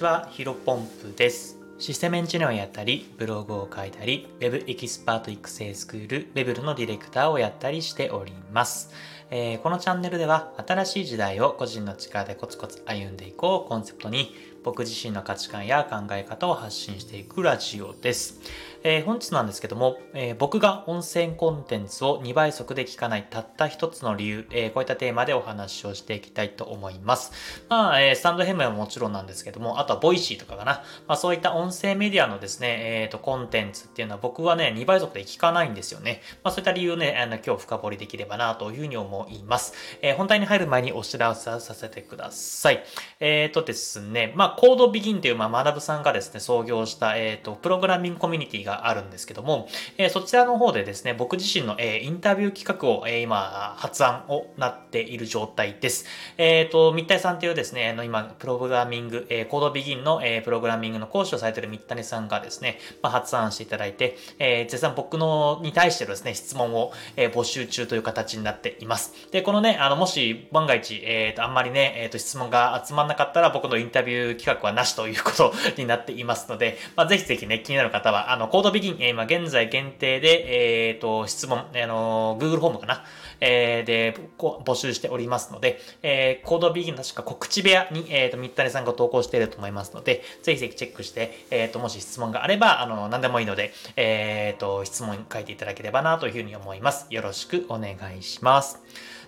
ちは、ヒロポンプです。システムエンジニアをやったり、ブログを書いたり、Web エキスパート育成スクール、ベブルのディレクターをやったりしております。えーこのチャンネルでは、新しい時代を個人の力でコツコツ歩んでいこうコンセプトに、僕自身の価値観や考え方を発信していくラジオです。えー本日なんですけども、えー僕が音声コンテンツを2倍速で聞かないたった一つの理由、えこういったテーマでお話をしていきたいと思います。まあ、え stand.fm はもちろんなんですけども、あとは Voicy とかかな。まあそういった音声メディアのですね、えっ、と、コンテンツっていうのは僕はね、2倍速で聞かないんですよね。まあそういった理由をね、あの今日深掘りできればなというふうに思います。思いますえー本題に入る前にお知らせさせてください。えっ、とですね、まあコードビギンという、まあ、学さんがですね、創業した、えっ、と、プログラミングコミュニティがあるんですけども、えそちらの方でですね、僕自身の、えインタビュー企画を、え今、発案をなっている状態です。えっ、と、密体さんというですね、あの今、プログラミング、えコードビギンの、えプログラミングの講師をされている密谷さんがですね、まあ、発案していただいて、えー絶賛僕のに対してのですね、質問を、え募集中という形になっています。で、このね、あの、もし万が一、えっ、と、あんまりね、えっ、と、質問が集まんなかったら僕のインタビュー企画はなしということ になっていますので、まあ、ぜひぜひね、気になる方は、あの、コードビギン、えー今現在限定で、えっ、と、質問、あの、Google フォームかな、えーで、こう募集しておりますので、えーコードビギン確か告知部屋に、えっ、と、三谷さんが投稿していると思いますので、ぜひぜひチェックして、えっ、と、もし質問があれば、あの、何でもいいので、えっ、と、質問書いていただければなというふうに思います。よろしくお願いします。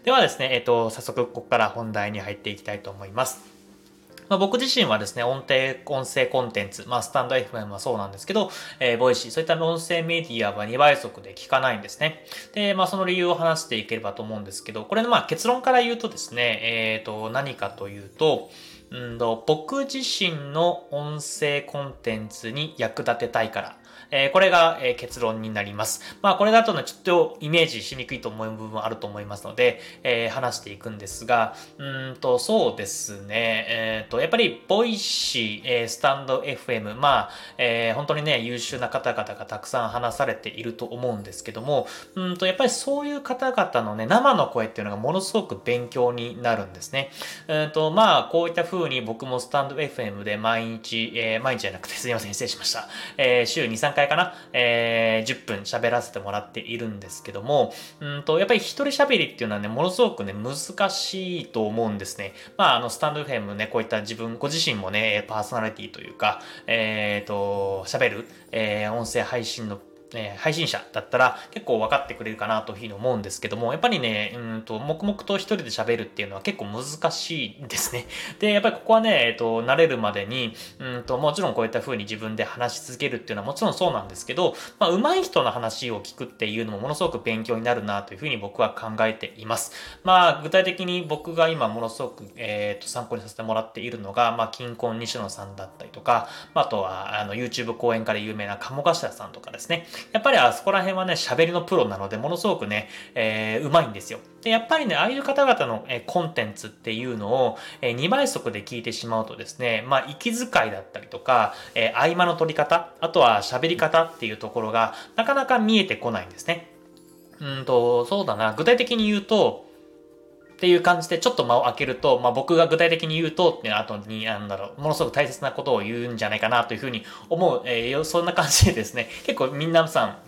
ではですね、えっ、と、早速ここから本題に入っていきたいと思います。まあ、僕自身はですね、音程、音声コンテンツ、まあ、 stand.fm はそうなんですけど、えー、 Voicy、そういった音声メディアは2倍速で聞かないんですね。で、まあ、その理由を話していければと思うんですけど、これのまあ結論から言うとですね、えっ、と、何かというと、うんと、僕自身の音声コンテンツに役立てたいから、えーこれが、えー結論になります。まあこれだとね、ちょっとイメージしにくいと思う部分もあると思いますので、えー話していくんですが、うんと、そうですね、えっ、と、やっぱり、 Voicy、えースタンド FM、まあ、え本当にね、優秀な方々がたくさん話されていると思うんですけども、うんと、やっぱりそういう方々のね、生の声っていうのがものすごく勉強になるんですね。うんと、まあ、こういった風に僕もスタンド FM で毎日、え毎日じゃなくてすいません、失礼しました。え週2、3回かな、えー10分喋らせてもらっているんですけども、うんと、やっぱり一人喋りっていうのはね、ものすごくね、難しいと思うんですね。まあ、あの、スタンド FM ね、こういった自分、ご自身もね、パーソナリティというか、えっ、と、喋る、えー音声配信のえー配信者だったら結構分かってくれるかなというふうに思うんですけども、やっぱりね、うんと、黙々と一人で喋るっていうのは結構難しいですね。で、やっぱりここはね、えっと、慣れるまでに、うんと、もちろんこういった風に自分で話し続けるっていうのはもちろんそうなんですけど、まあ、上手い人の話を聞くっていうのもものすごく勉強になるなというふうに僕は考えています。まあ、具体的に僕が今ものすごく、えっと、参考にさせてもらっているのが、まあ、金婚西野さんだったりとか、まあ、あとは、あの、YouTube 講演家で有名な鴨頭さんとかですね。やっぱりあそこら辺はね、喋りのプロなので、ものすごくね、えー、うまいんですよ。で、やっぱりね、ああいう方々の、えコンテンツっていうのを、え2倍速で聞いてしまうとですね、まあ、息遣いだったりとか、えー合間の取り方、あとは喋り方っていうところが、なかなか見えてこないんですね。うんと、そうだな、具体的に言うと、っていう感じでちょっと間を空けると、まあ、僕が具体的に言うとっていう後に、なんだろう、ものすごく大切なことを言うんじゃないかなというふうに思う、えーそんな感じでですね、結構みんなさん、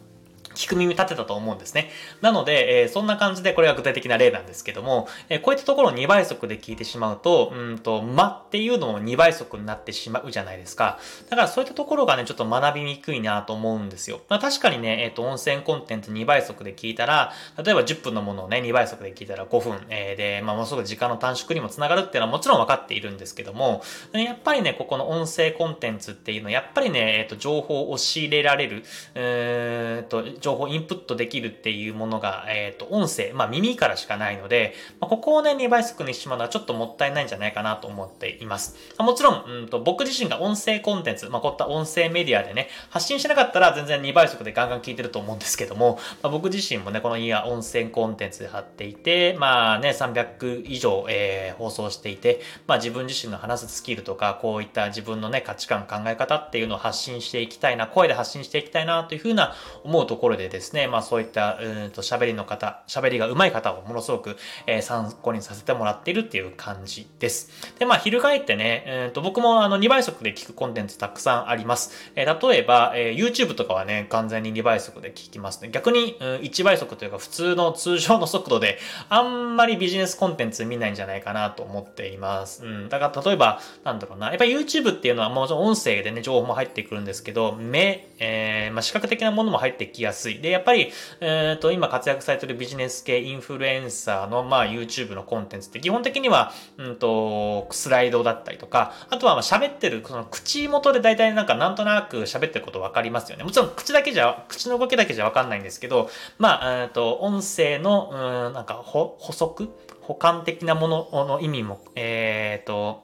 聞く耳立てたと思うんですね。なので、えーそんな感じでこれが具体的な例なんですけども、えーこういったところを2倍速で聞いてしまうと、うんと、間っていうのも2倍速になってしまうじゃないですか。だからそういったところがね、ちょっと学びにくいなと思うんですよ。まあ、確かにね、えっ、と、音声コンテンツ2倍速で聞いたら、例えば10分のものをね、2倍速で聞いたら5分、えーで、まあ、ものすごく時間の短縮にもつながるっていうのはもちろん分かっているんですけども、やっぱりね、ここの音声コンテンツっていうのは、やっぱりね、えっ、と、情報を仕入れられる、えーっと、情報インプットできるっていうものが、えっ、と、音声、まあ耳からしかないので、まあ、ここをね、2倍速にしてしまうのはちょっともったいないんじゃないかなと思っています。もちろん、うんと、僕自身が音声コンテンツ、まあこういった音声メディアでね、発信しなかったら全然2倍速でガンガン聞いてると思うんですけども、まあ、僕自身もね、このイヤ音声コンテンツで貼っていて、まあね、300以上、えー放送していて、まあ自分自身の話すスキルとか、こういった自分のね、価値観、考え方っていうのを発信していきたいな、声で発信していきたいなというふうな思うところろでですね、まあそういった、うんと喋りの方、喋りが上手い方をものすごく、えー、参考にさせてもらっているっていう感じです。で、まあ翻ってね、えー、と僕もあの2倍速で聞くコンテンツたくさんあります。えー、例えば、えー、YouTube とかはね、完全に2倍速で聞きますね。逆に、うん、1倍速というか普通の通常の速度であんまりビジネスコンテンツ見ないんじゃないかなと思っています。うん。だから例えば、なんだろうな。やっぱ YouTube っていうのはもちろん音声でね、情報も入ってくるんですけど、目、えー、まあ、視覚的なものも入ってきやすい。で、やっぱり、えっ、ー、と、今活躍されてるビジネス系インフルエンサーの、まあ、YouTube のコンテンツって基本的には、うんと、スライドだったりとか、あとはまあ喋ってる、その口元で大体なんかなんとなく喋ってること分かりますよね。もちろん口だけじゃ、口の動きだけじゃ分かんないんですけど、まあ、えっ、ー、と、音声の、うん、なんか補足？補完的なものの意味も、えっ、ー、と、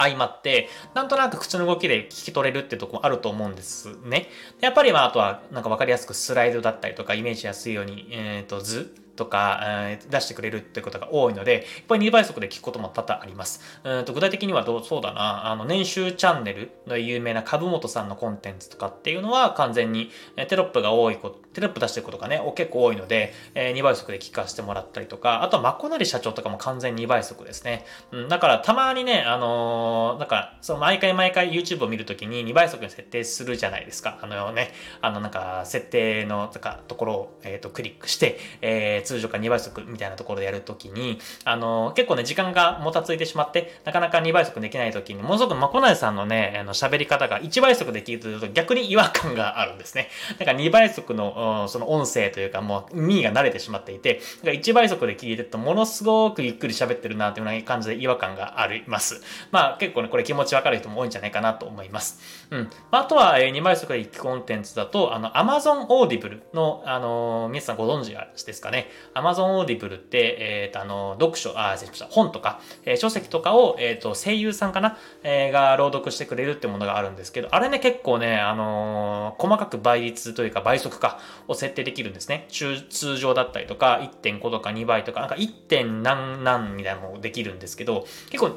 相まって、なんとなく口の動きで聞き取れるってとこもあると思うんですね。やっぱりまあ、あとは、なんかわかりやすくスライドだったりとか、イメージやすいように、えっ、ー、と、図とか、えー、出してくれるってことが多いので、やっぱり2倍速で聞くことも多々あります。うんと具体的にはどう、そうだな、あの、年収チャンネルの有名な株本さんのコンテンツとかっていうのは完全に、テロップが多いこと、テロップ出してることがね、結構多いので、えー、2倍速で聞かせてもらったりとか、あとはマコナリ社長とかも完全2倍速ですね。うん、だからたまにね、あのー、なんか、その毎回毎回 YouTube を見るときに2倍速に設定するじゃないですか。あのね、あのなんか、設定のとかところを、えっ、ー、と、クリックして、えー、通常から2倍速みたいなところでやるときに、あの、結構ね、時間がもたついてしまって、なかなか2倍速できないときに、ものすごくまこなえさんのね、あの、喋り方が1倍速で聞いてると逆に違和感があるんですね。だから2倍速の、その音声というか、もう耳が慣れてしまっていて、だか1倍速で聞いてると、ものすごくゆっくり喋ってるなというような感じで違和感があります。まあ、結構ね、これ気持ちわかる人も多いんじゃないかなと思います。うん。あとは、え2倍速で聞くコンテンツだと、あの、Amazon Audible の、あの皆さんご存知ですかね。Amazon Audible って、えっ、ー、と、あの、読書、あ、失礼しました。本とか、えー、書籍とかを、えっ、ー、と、声優さんかな、えー、が朗読してくれるってものがあるんですけど、あれね、結構ね、あの細かく倍率というか倍速化を設定できるんですね。通常だったりとか、1.5とか2倍とか、なんか 1. 何何みたいなのもできるんですけど、結構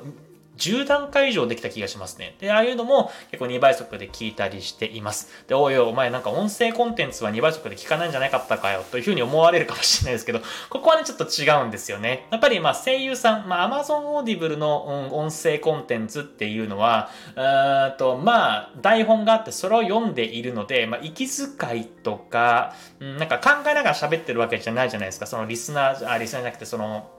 10段階以上できた気がしますね。で、ああいうのも結構2倍速で聞いたりしています。で、おいおい、お前なんか音声コンテンツは2倍速で聞かないんじゃなかったかよというふうに思われるかもしれないですけど、ここはね、ちょっと違うんですよね。やっぱりまあ声優さん、まあ Amazon Audible の、音声コンテンツっていうのは、うんと、まあ台本があってそれを読んでいるので、まあ息遣いとか、なんか考えながら喋ってるわけじゃないじゃないですか。そのリスナー、あ、リスナーじゃなくてその、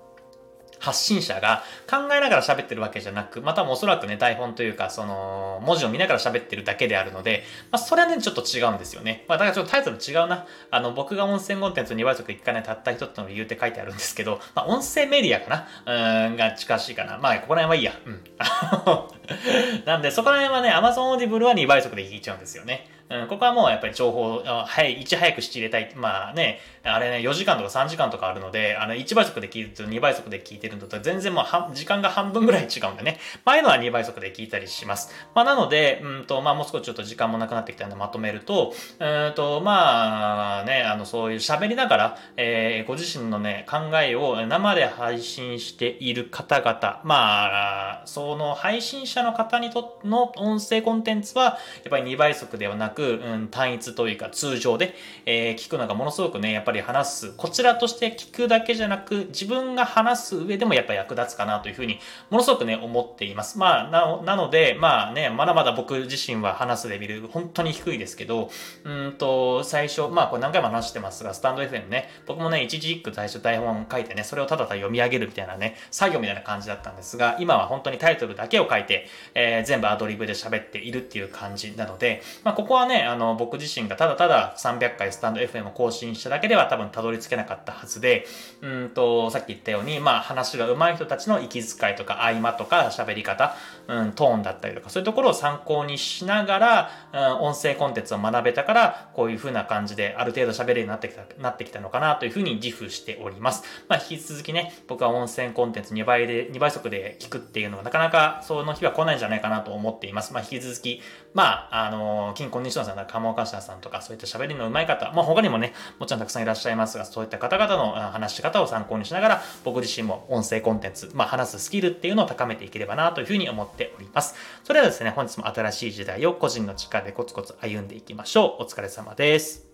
発信者が考えながら喋ってるわけじゃなく、またもおそらくね、台本というか、その、文字を見ながら喋ってるだけであるので、まあ、それはね、ちょっと違うんですよね。まあ、だからちょっとタイトル違うな。あの、僕が音声コンテンツ2倍速1回ね、たった一つの理由って書いてあるんですけど、まあ、音声メディアかな？うん、が近しいかな。まあ、ここら辺はいいや。うん。なんで、そこら辺はね、Amazon Audible は2倍速で聞いちゃうんですよね。ここはもうやっぱり情報を、はい、いち早く仕入れたい。まあね、あれね、4時間とか3時間とかあるので、あの、1倍速で聞いてると2倍速で聞いてるのと全然もう時間が半分ぐらい違うんでね。まあ、あいうのは2倍速で聞いたりします。まあ、なので、うんと、まあ、もう少しちょっと時間もなくなってきたのでまとめると、うんと、まあ、ね、あの、そういう喋りながら、えー、ご自身のね、考えを生で配信している方々、まあ、その配信者の方にとの音声コンテンツは、やっぱり2倍速ではなく、くうん、単一というか通常で、えー、聞くのがものすごくね、やっぱり話す、こちらとして聞くだけじゃなく、自分が話す上でもやっぱ役立つかなというふうに、ものすごくね、思っています。まあ、な、なので、まあね、まだまだ僕自身は話すレベル、本当に低いですけど、うんと、最初、まあこれ何回も話してますが、スタンド FM ね、僕もね、一時一句最初台本書いてね、それをただただ読み上げるみたいなね、作業みたいな感じだったんですが、今は本当にタイトルだけを書いて、えー、全部アドリブで喋っているっていう感じなので、まあここはね、あの、僕自身がただただ300回スタンド FM を更新しただけでは多分たどり着けなかったはずで、うんと、さっき言ったように、まあ話が上手い人たちの息遣いとか合間とか喋り方、うん、トーンだったりとか、そういうところを参考にしながら、うん、音声コンテンツを学べたから、こういう風な感じである程度喋れるようになってきた、なってきたのかなというふうに自負しております。まあ引き続きね、僕は音声コンテンツ2倍で、2倍速で聞くっていうのはなかなかその日は来ないんじゃないかなと思っています。まあ引き続き、まあ、あの、金コンディションさんだ、鴨岡下さんとか、そういった喋りの上手い方、まあ他にもね、もちろんたくさんいらっしゃいますが、そういった方々の話し方を参考にしながら、僕自身も音声コンテンツ、まあ話すスキルっていうのを高めていければなというふうに思っております。それではですね、本日も新しい時代を個人の力でコツコツ歩んでいきましょう。お疲れ様です。